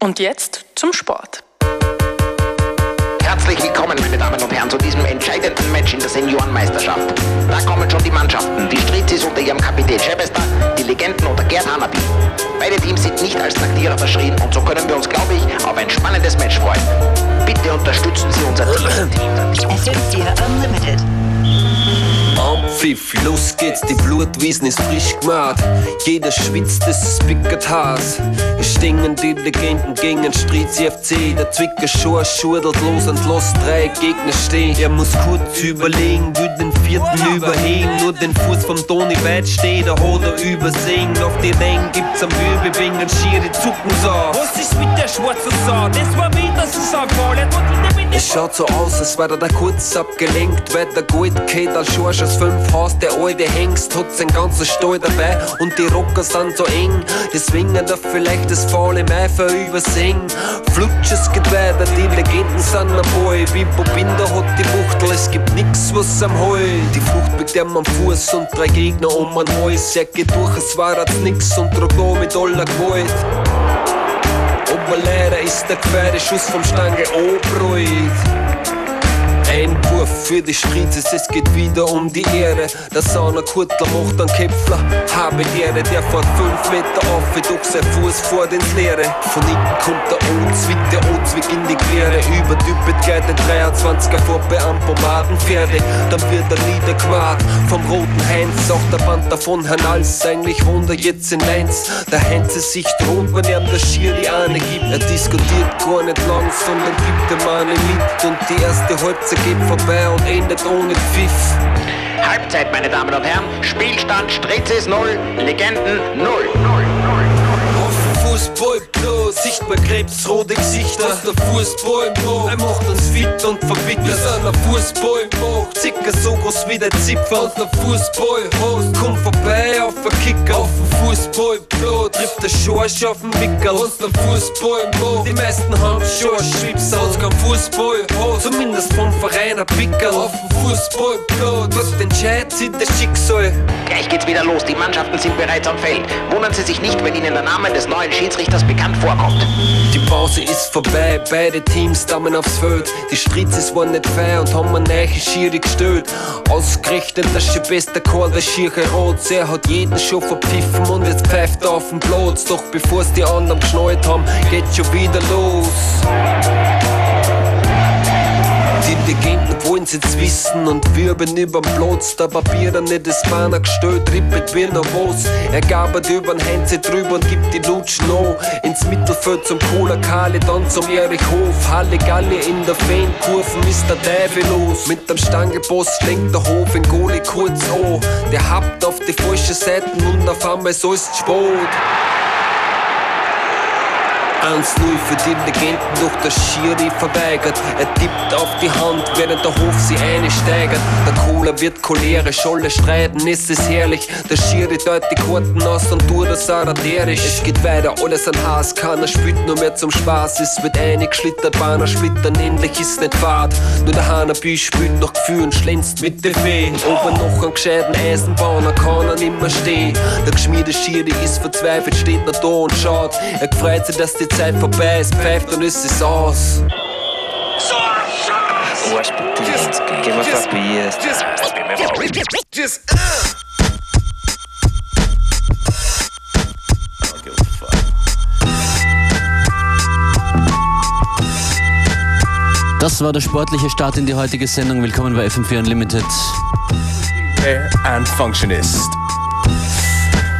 Und jetzt zum Sport. Herzlich willkommen, meine Damen und Herren, zu diesem entscheidenden Match in der Seniorenmeisterschaft. Da kommen schon die Mannschaften, die Stritzis unter ihrem Kapitän Schebester, die Legenden unter Gerd Hanapi. Beide Teams sind nicht als Taktierer verschrien und so können wir uns, glaube ich, auf ein spannendes Match freuen. Bitte unterstützen Sie unser Team. FM4 Unlimited. Pfiff, los geht's, die Blutwiesen ist frisch gemacht. Jeder schwitzt, es ist pickert Haas. Es stingen die Legenden gegen Striz FC. Der Zwicker Schor schurdelt los und los drei Gegner stehen. Er muss kurz überlegen, will den vierten überheben. Nur den Fuß vom Toni weit steht, er hat er übersehen. Auf die Länge gibt's am Wirbelwing und schiere Zucken so. Was ist mit der schwarzen Sau? Das war wieder Saisonfall. Es schaut so aus, als wäre der kurz abgelenkt, weil der Gold geht als Schorsch aus fünf Haus. Der alte Hengst hat sein ganzes Stall dabei und die Rocker sind so eng. Deswegen er vielleicht das faule Meifer übersehen. Flutsches geht weiter, die Legenden sind am Ball. Bimbo Binder hat die Wuchtel, es gibt nix, was am Heu. Die Flucht biegt ihm am Fuß und drei Gegner um ein Hals. Er geht durch, es war jetzt nix und trug mit aller Gewalt. Aber leider ist der zweite Schuss vom Stange anbräut. Ein Wurf für die Spritzes, es geht wieder um die Ehre. Der Saunerkuttler macht einen Käpfler, habe Ehre, der fährt fünf Meter auf, durch sein Fuß vor ins Leere. Von hinten kommt der Ozwick, der Ozwick in die Quere. Überdüppet geht der 23er vorbei am Pomadenpferde. Dann wird er niederquart vom roten Heinz. Auch der Band davon Herrn Als, eigentlich Wunder jetzt in eins. Der Heinz ist sich rot, wenn er der Schier die Ahne gibt. Er diskutiert gar nicht lang, sondern gibt dem Mann mit. Und die erste Halbzeit geht vorbei und endet ohne Pfiff. Halbzeit, meine Damen und Herren. Spielstand Stritzis 0, Legenden 0. 0, 0, 0. Fußball bloß, sichtbar krebsrote Gesichter. Was der Fußball er macht uns fit und verbittert. Wir sind der Fußball circa so groß wie der Zipfel. Was der Fußball komm vorbei auf der Kicker. Auf dem Fußball trifft der Schorsch auf den Wickel. Was der Fußball die meisten haben Schorsch-Schwips. Aus kein Fußball zumindest vom Verein ein Pickel. Auf dem Fußball bloß, dort entscheidet sich das Schicksal. Gleich geht's wieder los. Die Mannschaften sind bereits am Feld. Wundern Sie sich nicht, wenn Ihnen der Name des neuen Schiedsrichters bekannt vorkommt. Die Pause ist vorbei, beide Teams dammen aufs Feld. Die Stritzes waren nicht fair und haben eine neue Schiri gestellt. Ausgerechnet der Schibester Karl, der schiere Rot. Er hat jeden schon verpfiffen und jetzt pfeift er auf den Platz. Doch bevor's die anderen geschnallt haben, geht's schon wieder los. Die Legenden wollen's jetzt wissen und wirbeln überm Platz. Der Papier dann nicht das Banner gestellt, rippet wie noch was. Er gabert übern Hänze drüber und gibt die Lutschen an. Ins Mittelfeld zum Cola Kali, dann zum Erich Hof. Halle Galle in der Fankurven ist der Teufel los. Mit dem Stangelboss lenkt der Hof in Goli kurz an. Der habt auf die falsche Seiten und auf einmal ist alles Sport. 1-0 für die Legenden, doch der Schiri verweigert. Er tippt auf die Hand, während der Hof sie einsteigert. Der Cola wird cholerisch, alle streiten, es ist herrlich. Der Schiri deut die Karten aus und tut das araterisch. Es geht weiter, alles an Haas, keiner spielt nur mehr zum Spaß. Es wird eingeschlittert, Bahner splittern, endlich ist nicht Fahrt. Nur der Hanabi spielt noch Gefühl und schlänzt mit der Fee. Ob er noch einen gescheiten Eisenbahner kann er nimmer stehen. Der geschmiede Schiri ist verzweifelt, steht noch da und schaut. Er freut sich, dass die Zeit vorbei ist, pfeift und ist es aus. Wash potatoes, give a fuck yes. Just, uh. I don't give a fuck. Das war der sportliche Start in die heutige Sendung. Willkommen bei FM4 Unlimited. And Functionist.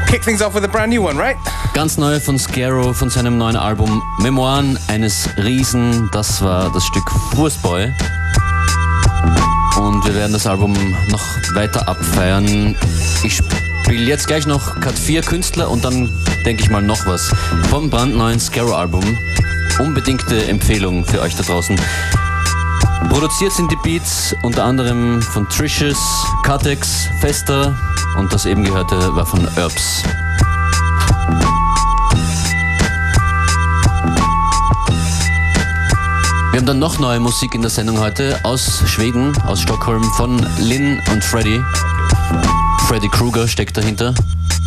Kick things off with a brand new one, right? Ganz neu von Scaro von seinem neuen Album Memoiren eines Riesen. Das war das Stück Fußboy. Und wir werden das Album noch weiter abfeiern. Ich spiele jetzt gleich noch Cut 4 Künstler und dann denke ich mal noch was vom brandneuen Scaro Album. Unbedingte Empfehlung für euch da draußen. Produziert sind die Beats unter anderem von Tricious, Catex, Fester und das eben gehörte war von Herbs. Wir haben dann noch neue Musik in der Sendung heute aus Schweden, aus Stockholm von Lynn und Freddy. Freddy Krueger steckt dahinter.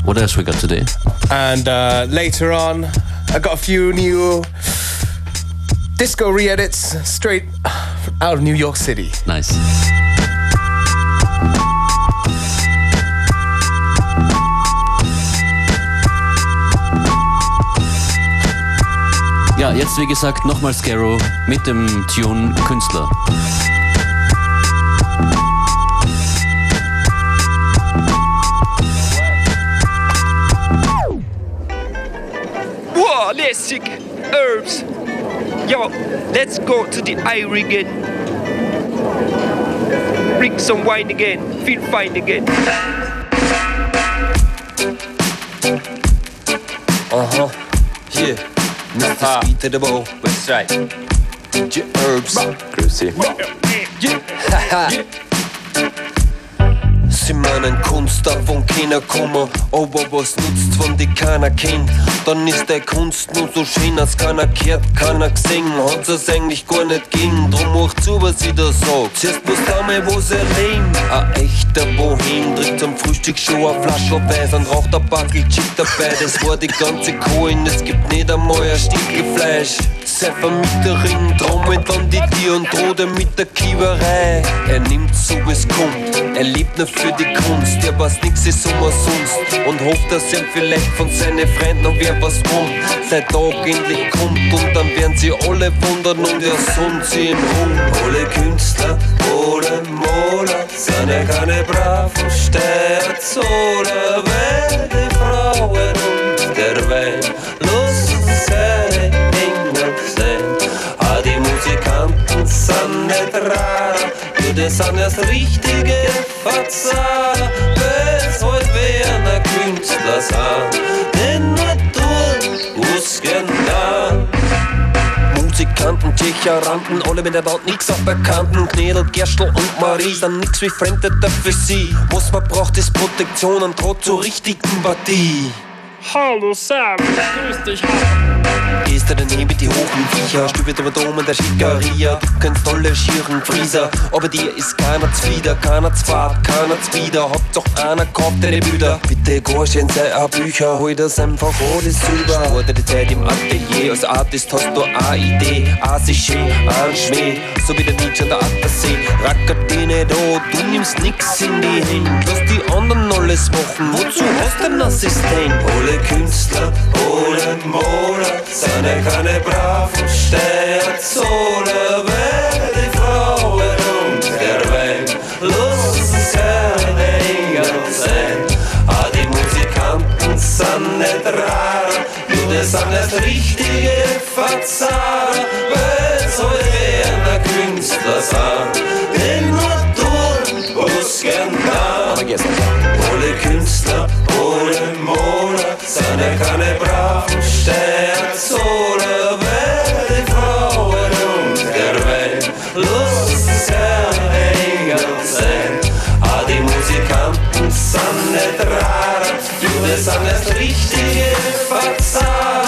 What else we got today? And uh, later on, I got a few new disco re-edits straight out of New York City. Nice. Ja, jetzt wie gesagt nochmal Scarrow mit dem Tune Künstler. Whoa, lässig. Herbs. Yo, let's go to the Irie again. Drink some wine again. Feel fine again. Hier, Mr. Speed to the Bow, Westside. DJ Herbs. Grüße. Sie meinen Kunst davon keiner kommen, aber was nutzt, wenn die keiner kennt? Dann ist der Kunst nur so schön, als keiner gehört, keiner gesehen, hat's es eigentlich gar nicht gehen. Drum macht zu, was ich da sag. Zuerst muss mal was erleben. Ein echter Bohem trinkt zum Frühstück schon eine Flasche Weiß und raucht ein Backel Chip dabei. Das war die ganze Kohlen, es gibt nicht einmal ein Stückchen Fleisch. Seifer mit trommelt an die Tür und droht mit der Kiewerei. Er nimmt so es kommt, er lebt nur für die Kunst. Er weiß nix ist umsonst und hofft, dass er vielleicht von seinen Freunden noch wer was kommt. Sein Tag endlich kommt und dann werden sie alle wundern und er sonnt sie im Rum. Alle Künstler, alle Maler, sind keine braven Sternzoller, weil Frauen und der Wein nicht rar, die sind erst richtige Verzahler, wenn's halt wer ein Künstler sind, denn musst gern da. Musikanten, Tschecheranten, alle mit der Welt nix auf Bekannten. Knedel, Gerstl und Marie sind nix wie Fremde für sie. Was man braucht, ist Protektion und droht zur richtigen Partie. Hallo Sam, grüß dich. Gehst du daneben mit die hohen Viecher, stübelt über Dom in der Schickeria. Du kennst tolle schieren Frieser, aber dir ist keiner zwider, keiner zwart, keiner zwider. Hauptsache einer kauft deine Büder. Bitte geh schön sei auch Bücher, hol das einfach alles über. Sport die Zeit im Atelier, als Artist hast du eine Idee. Ein Schmäh, so wie der Nietzsche an der Attersee. Rackert die nicht an, du nimmst nix in die Hände. Lass die anderen alles machen, wozu hast du einen Assistent? Alle Künstler, Maler, sind ja keine braven Sternzoller, weil die Frauen und der Wein lassen seine Engel sein. Ah, die Musikanten sind nicht rar, nur die sind erst richtige so wer ein Künstler sind. Denn nur du musst gern da. Ja keine braven Sternzoller, weil die Frauen und der Wein lassen seine Engel sein. Ah, die Musikanten sind nicht rar, du, sind erst richtige Verzahler,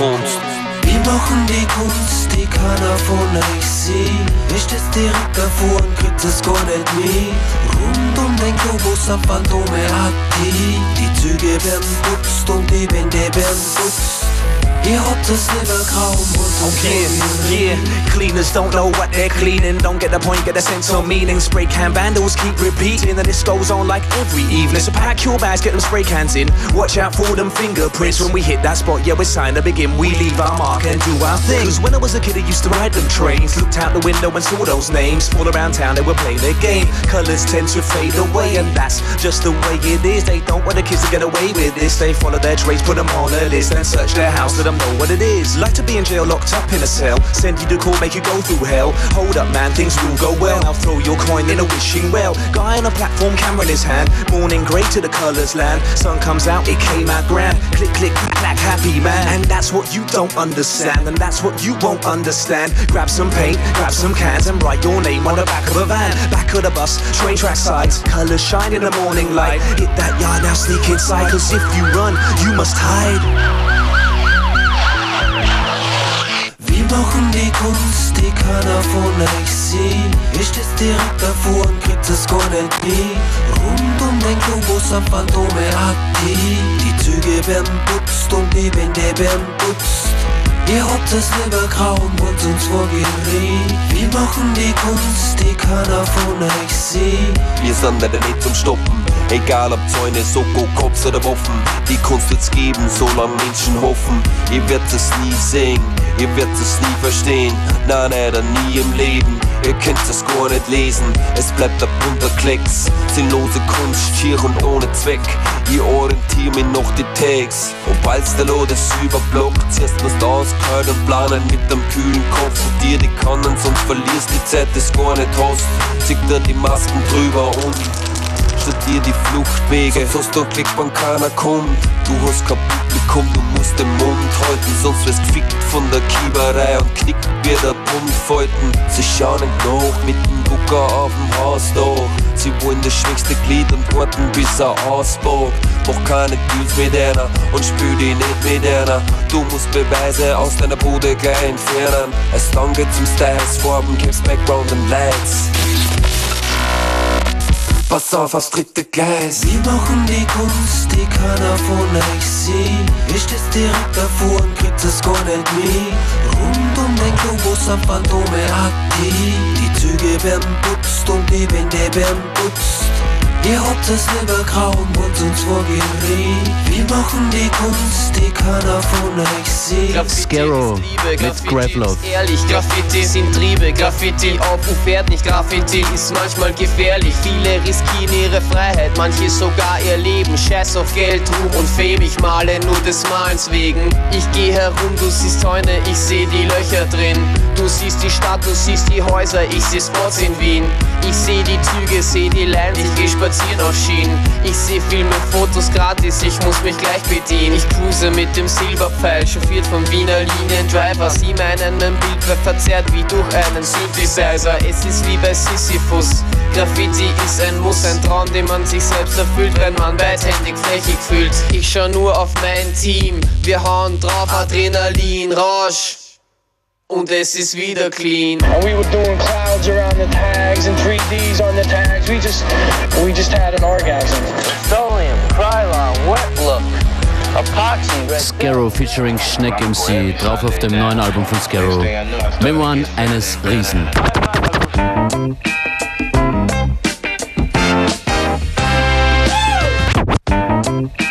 Grundkunst. Wir machen die Kunst, die keiner von euch sieht. Ich steh's direkt davor und kriegt es gar nicht mit. Rund um den Globus am Phantome aktiv. Die Züge werden putzt und die Wände werden putzt. Ihr habt es lieber grau und Yeah, yeah. Cleaners don't know what they're cleaning. Don't get the point, get the sense of meaning. Spray can vandals keep repeating, and this goes on like every evening. So pack your bags, get them spray cans in. Watch out for them fingerprints. When we hit that spot, yeah, it's time to begin. We leave our mark and do our thing. Cause when I was a kid, I used to ride them trains. Looked out the window and saw those names. All around town, they were playing their game. Colors tend to fade away, and that's just the way it is. They don't want the kids to get away with this. They follow their trades, put them on a list, and search their house to the know what it is. Like to be in jail, locked up in a cell. Send you to court, make you go through hell. Hold up, man, things will go well. I'll throw your coin in a wishing well. Guy on a platform, camera in his hand. Morning grey to the colours land. Sun comes out, it came out grand. Click, click, clack, clack, happy man. And that's what you don't understand, and that's what you won't understand. Grab some paint, grab some cans, and write your name on the back of a van. Back of the bus, train track sides, colours shine in the morning light. Hit that yard now, sneak inside, cause if you run, you must hide. Wir machen die Kunst, die keiner von euch sieht. Ich steh's direkt davor und kriegt es gar nicht. Rund um den Globus am Phantome aktiv. Die Züge werden putzt und die Wände werden putzt. Ihr habt es lieber grau und uns vor Gericht. Wir machen die Kunst, die keiner von euch sieht. Wir sind leider nicht zum Stoppen. Egal ob Zäune, Soko, Cops oder Waffen. Die Kunst wird's geben, solange Menschen hoffen. Ihr werdet es nie sehen, ihr werdet es nie verstehen. Nein, nein, nie im Leben. Ihr könnt es gar nicht lesen, es bleibt ein bunter Klecks. Sinnlose Kunst, schier und ohne Zweck. Ich orientiere mich noch die Tags. Und weil's der Lot es überblockt, zuerst musst auskalt und planen mit dem kühlen Kopf. Und dir die Kannen, sonst verlierst die Zeit, das gar nicht hast. Zieh dir die Masken drüber und studier die Fluchtwege. Sonst hast du Glück, wann keiner kommt. Du hast kein Publikum, du musst den Mund halten, sonst wirst gefickt von der Kieberei und knickt wie der Bund falten. Sie schauen nach mit dem Gucker auf dem Hausdach. Sie wollen das schwächste Glied und warten bis er auspackt. Mach keine Deals mit einer und spül die nicht mit einer. Du musst Beweise aus deiner Bude gleich entfernen. Es dann geht's um Styles, Farben, Caps, Background und Lights. Pass auf aufs dritte Gleis. Wir machen die Kunst, die keiner von euch sieht. Ich steh's direkt davor und kriegt es gar nicht mit. Rund um den Globus am Phantome aktiv. Die Züge werden putzt und die Wände werden putzt. Ihr habt lieber grau und wollt uns vor Gericht. Wir machen die Kunst, die keiner von euch sieht. Scarrow mit Gravlove. Ehrlich, Graffiti sind Triebe, Graffiti auf und fährt nicht. Graffiti ist manchmal gefährlich. Viele riskieren ihre Freiheit, manche sogar ihr Leben. Scheiß auf Geld, Ruhm und Fame, ich male nur des Malens wegen. Ich geh herum, du siehst Zäune, ich seh die Löcher drin. Du siehst die Stadt, du siehst die Häuser, ich seh Spots in Wien. Ich seh die Züge, seh die Lines, ich geh spazieren auf Schienen. Ich seh Filme, Fotos gratis, ich muss mich gleich bedienen. Ich cruise mit dem Silberpfeil, chauffiert vom Wiener Liniendriver. Sie meinen, mein Bild wird verzerrt wie durch einen Synthesizer. Es ist wie bei Sisyphus. Graffiti ist ein Muss, ein Traum, den man sich selbst erfüllt, wenn man beidhändig flächig fühlt. Ich schau nur auf mein Team, wir hauen drauf Adrenalin, Rausch. Oh, Und es ist wieder clean. And we were doing clouds around the tags and 3Ds on the tags. We just, we just had an orgasm. Petroleum, Krylon, wet look. Scarrow featuring Schneck MC, drauf auf dem neuen Album von Scarrow. Memoiren eines Riesen. You've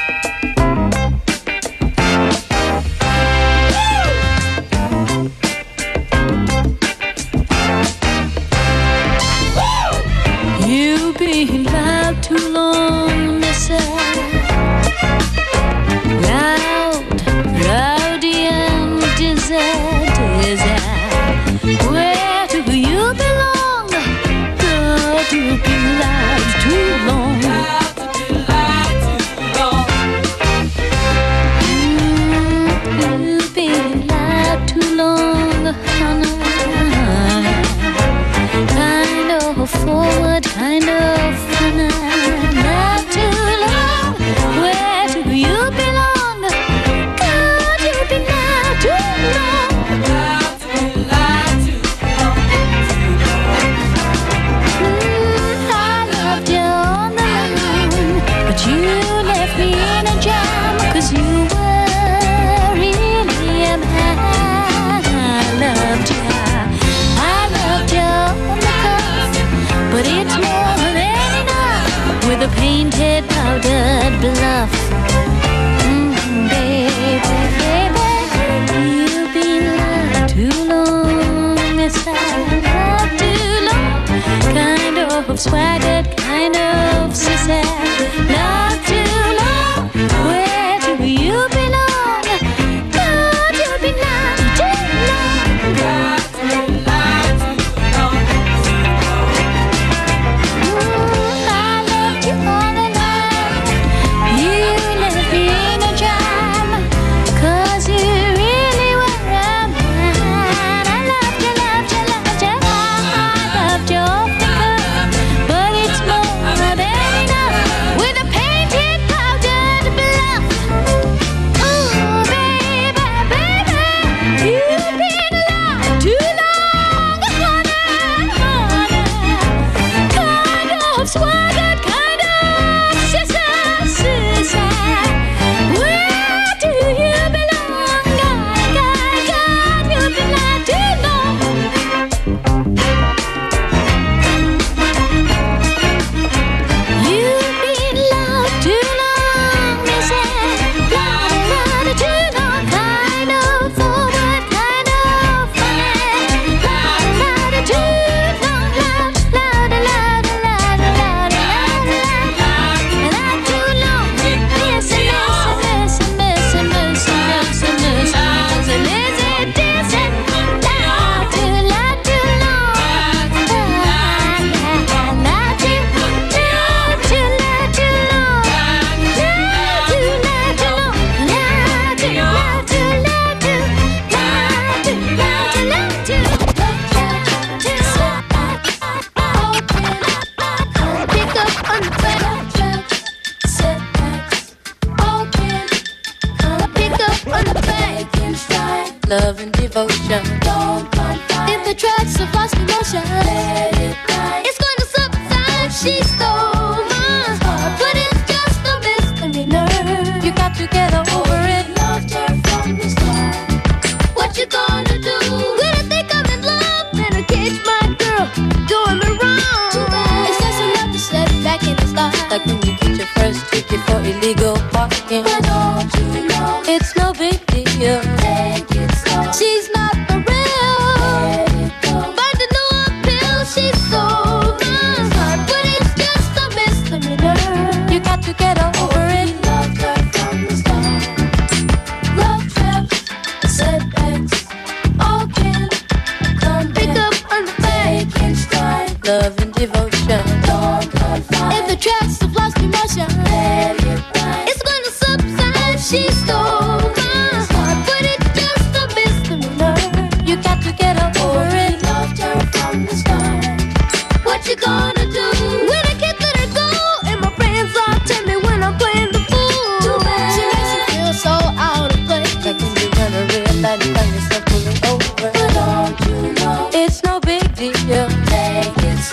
a painted, powdered bluff. Mm, baby, baby, you've been too long, too long. Kind of swaggered, kind of sissy, love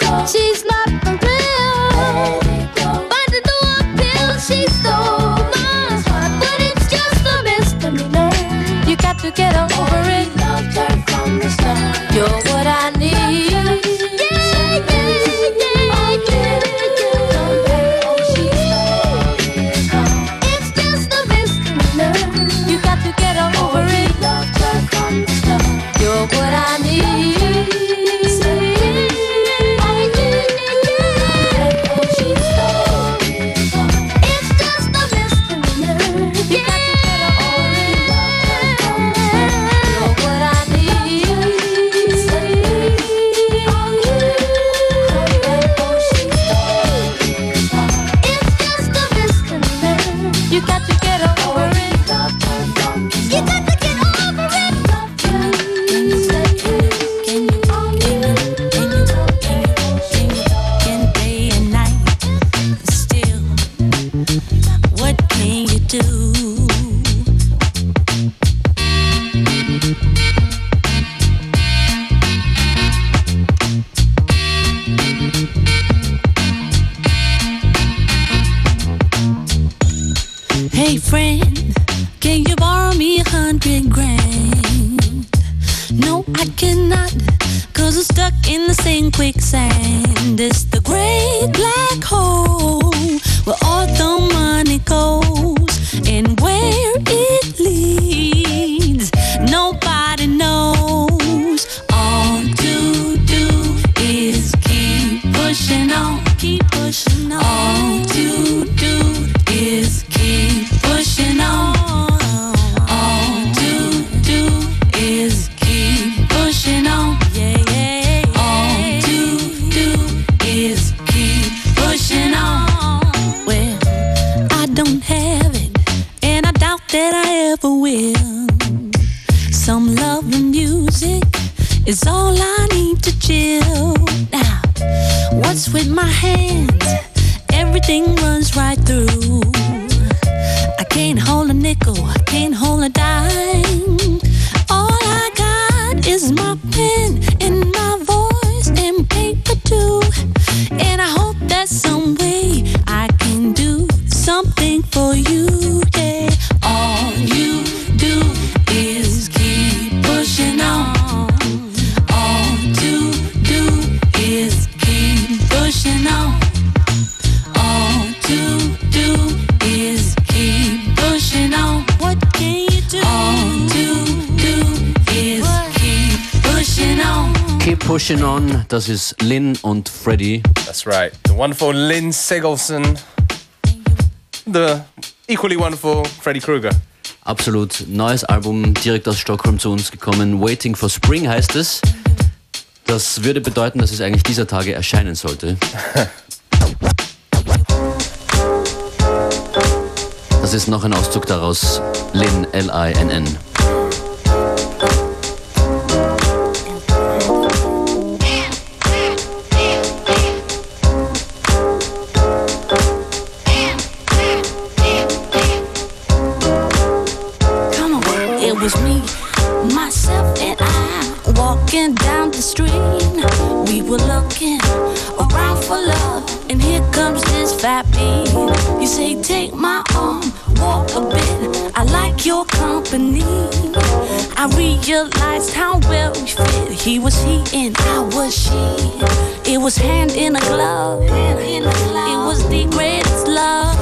She's know. Das ist Lynn und Freddy. That's right. The wonderful Lynn Sigelson. The equally wonderful Freddy Krueger. Absolut. Neues Album direkt aus Stockholm zu uns gekommen. Waiting for Spring heißt es. Das würde bedeuten, dass es eigentlich dieser Tage erscheinen sollte. Das ist noch ein Auszug daraus. Lin, L-I-N-N. -N. Company. I realized how well we fit. He was he and I was she. It was hand in a glove. It was the greatest love.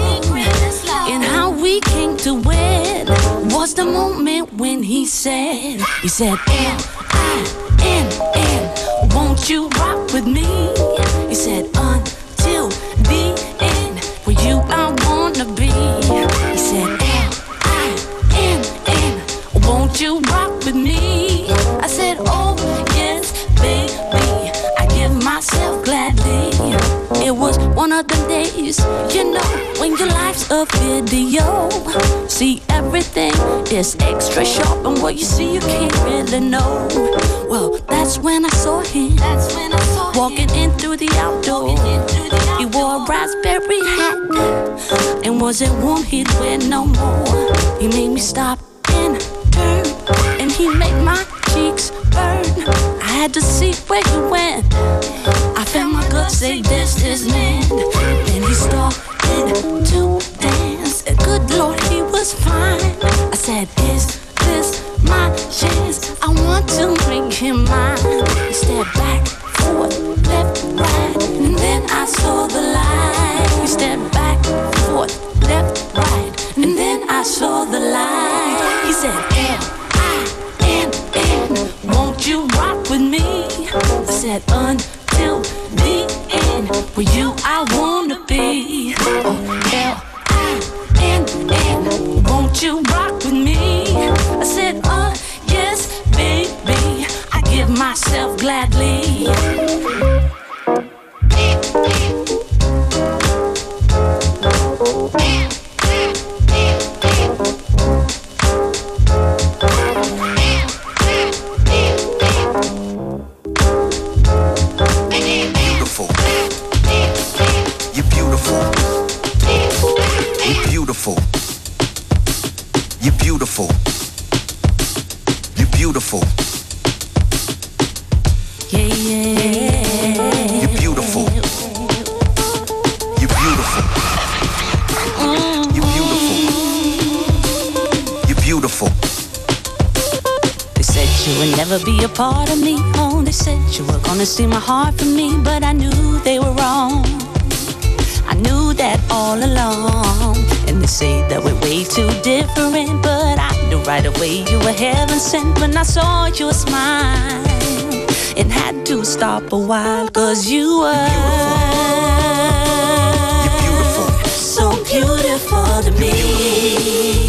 And how we came to wed was the moment when he said, he said, L I N N, won't you rock with me? He said, days, you know, when your life's a video. See, everything is extra sharp, and what you see, you can't really know. Well, that's when I saw him. That's when I saw walking in through the outdoor. He wore a raspberry hat, and wasn't warm, he'd wear no more. He made me stop and turn, and he made my cheeks burn. I had to see where he went. I felt my gut say this is man. Then he started to dance. And good Lord, he was fine. I said, Is this my chance? I want to make him mine. He stepped back, forward, left, right, and then I saw the light. He stepped gonna steal my heart from me, but I knew they were wrong. I knew that all along. And they say that we're way too different, but I knew right away you were heaven sent when I saw your smile. And had to stop a while, cause you were so beautiful to me.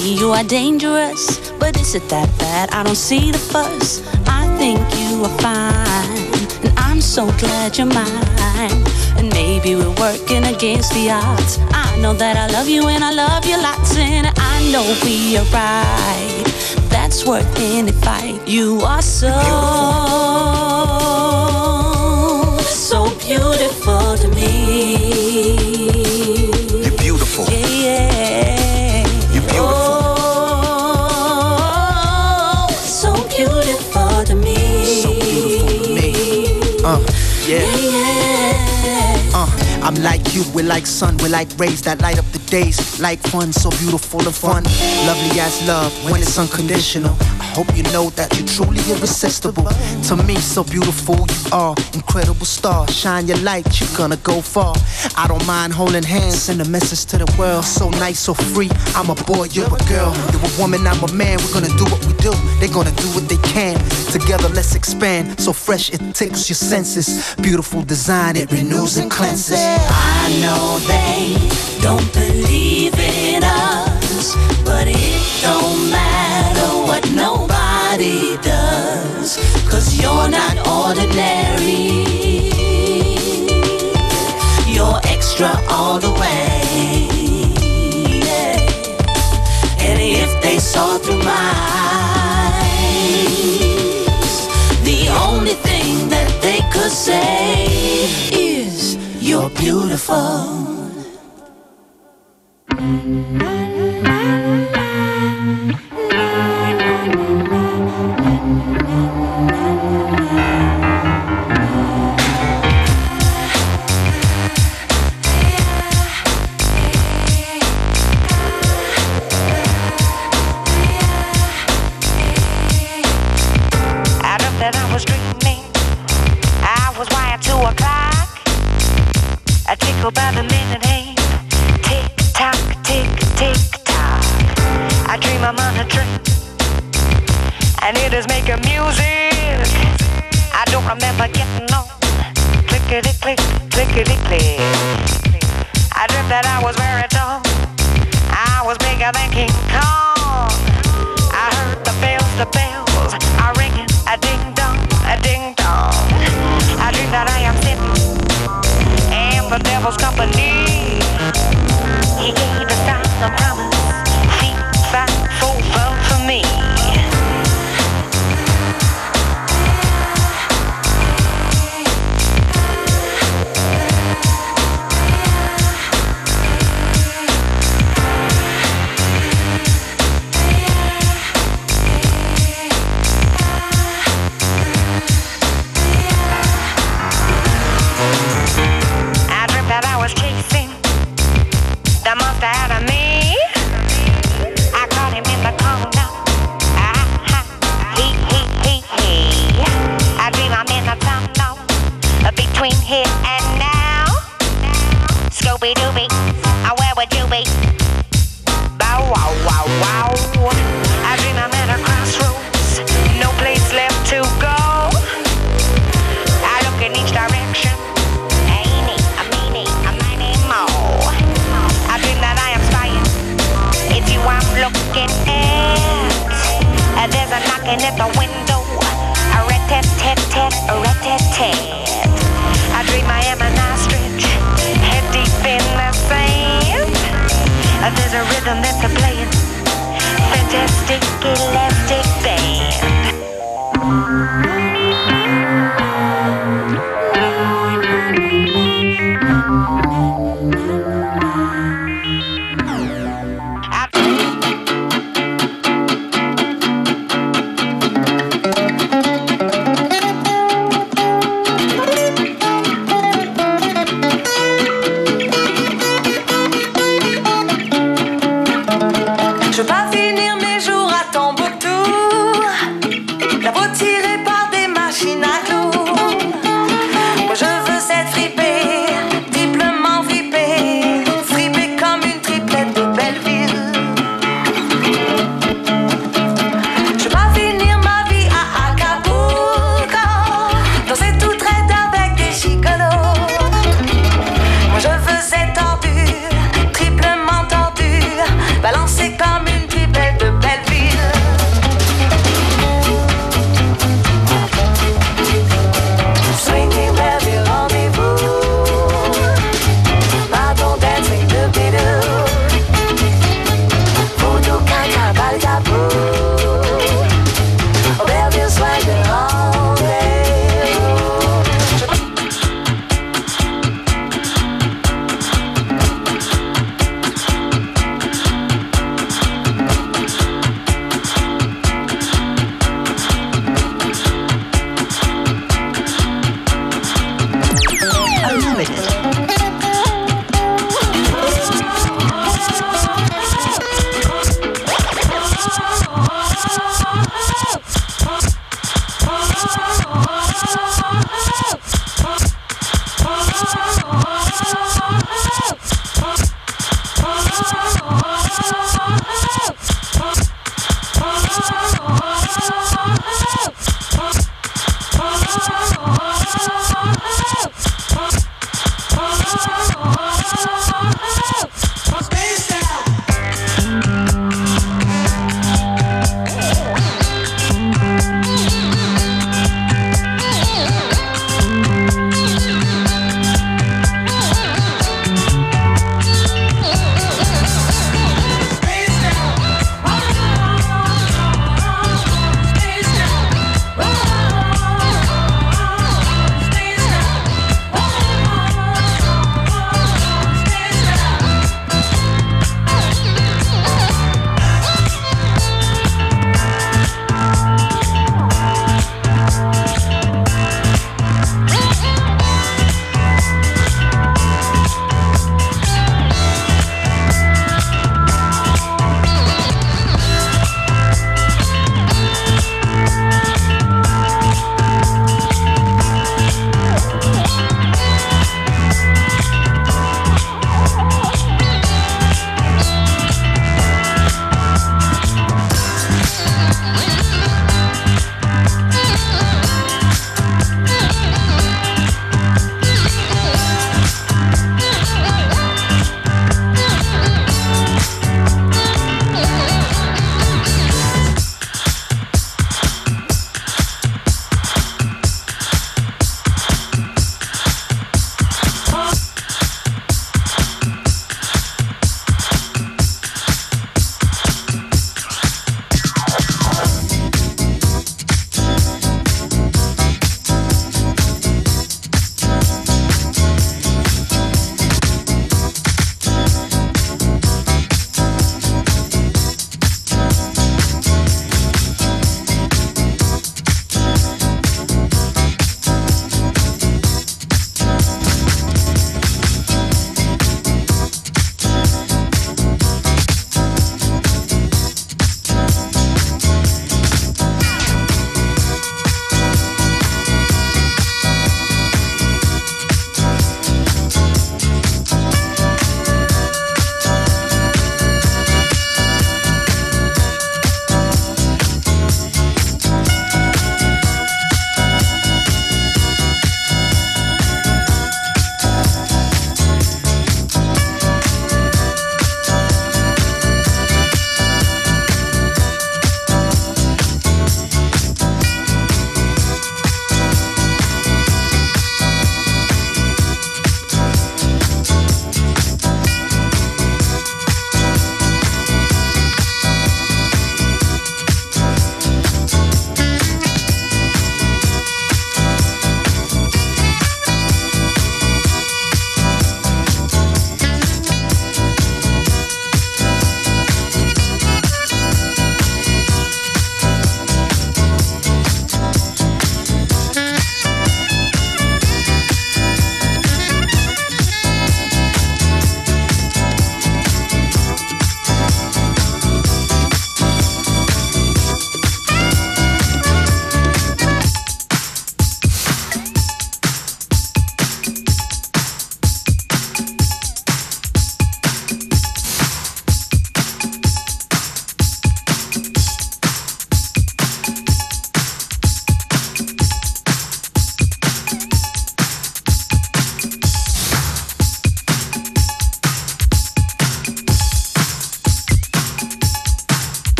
You are dangerous, but is it that bad? I don't see the fuss. I think you are fine, and I'm so glad you're mine. And maybe we're working against the odds. I know that I love you and I love you lots, and I know we are right. That's worth any fight. You are so, so you, we're like sun, we're like rays that light up the days. Like fun, so beautiful and fun. Lovely as love when it's unconditional. Hope you know that you're truly irresistible. To me, so beautiful you are. Incredible star, shine your light, you're gonna go far. I don't mind holding hands, send a message to the world. So nice, so free. I'm a boy, you're a girl. You're a woman, I'm a man. We're gonna do what we do. They're gonna do what they can. Together, let's expand. So fresh, it tickles your senses. Beautiful design, it renews and cleanses. I know they don't believe in us, but it don't matter nobody does, cause you're not ordinary. You're extra all the way. yeah. And if they saw through my eyes, the only thing that they could say is you're beautiful.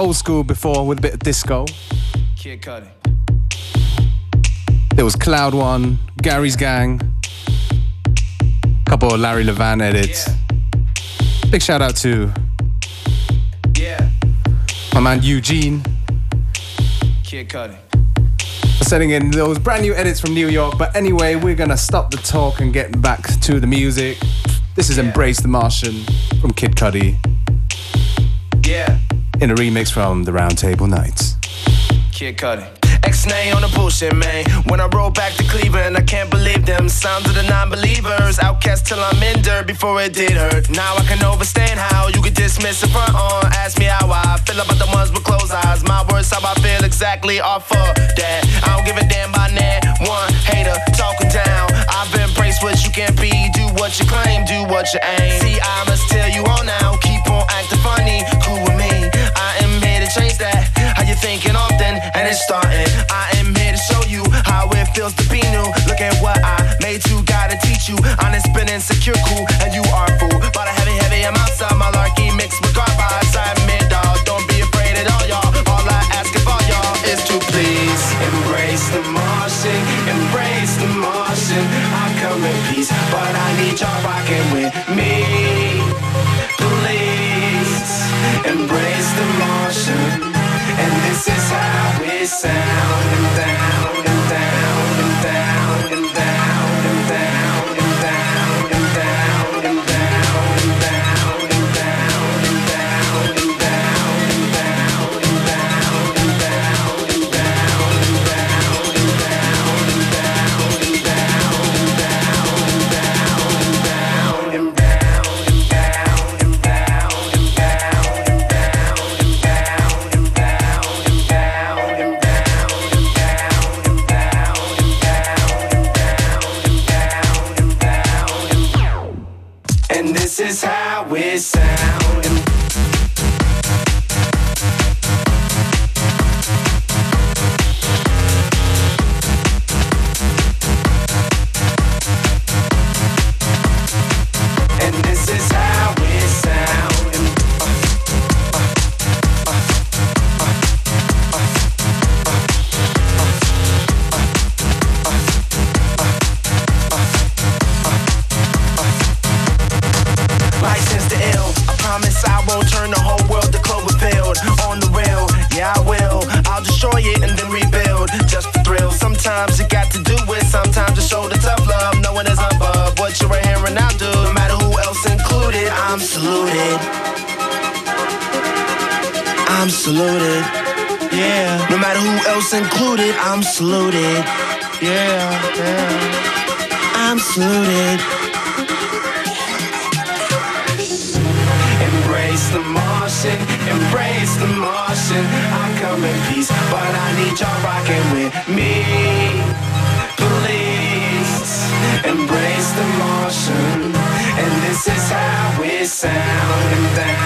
old school before with a bit of disco. Kid Cudi. There was Cloud One, Gary's Gang, a couple of Larry Levan edits. Yeah. Big shout out to yeah. my man Eugene. Kid Cudi. Sending in those brand new edits from New York. But anyway, we're gonna stop the talk and get back to the music. This is yeah. Embrace the Martian from Kid Cudi. Yeah in a remix from the Roundtable Nights. Kid Cudi. X-Nay on the bullshit, man. When I roll back to Cleveland, I can't believe them. Sounds of the non-believers. Outcast till I'm in dirt before it did hurt. Now I can overstand how you could dismiss the front on. Ask me how I feel about the ones with closed eyes. My words, how I feel exactly off of that. I don't give a damn by that one hater talking down. I've embraced what you can't be. Do what you claim, do what you aim. See, I must tell you all now. Keep on acting funny thinking often, and it's starting. I am here to show you how it feels to be new. Look at what I made you, gotta teach you. Honest, been insecure, cool, and you are fool. and this is how it sounds. saluted. Yeah, yeah. I'm saluted. Embrace the Martian, embrace the Martian. I come in peace, but I need y'all rocking with me. Please embrace the Martian, and this is how we sound.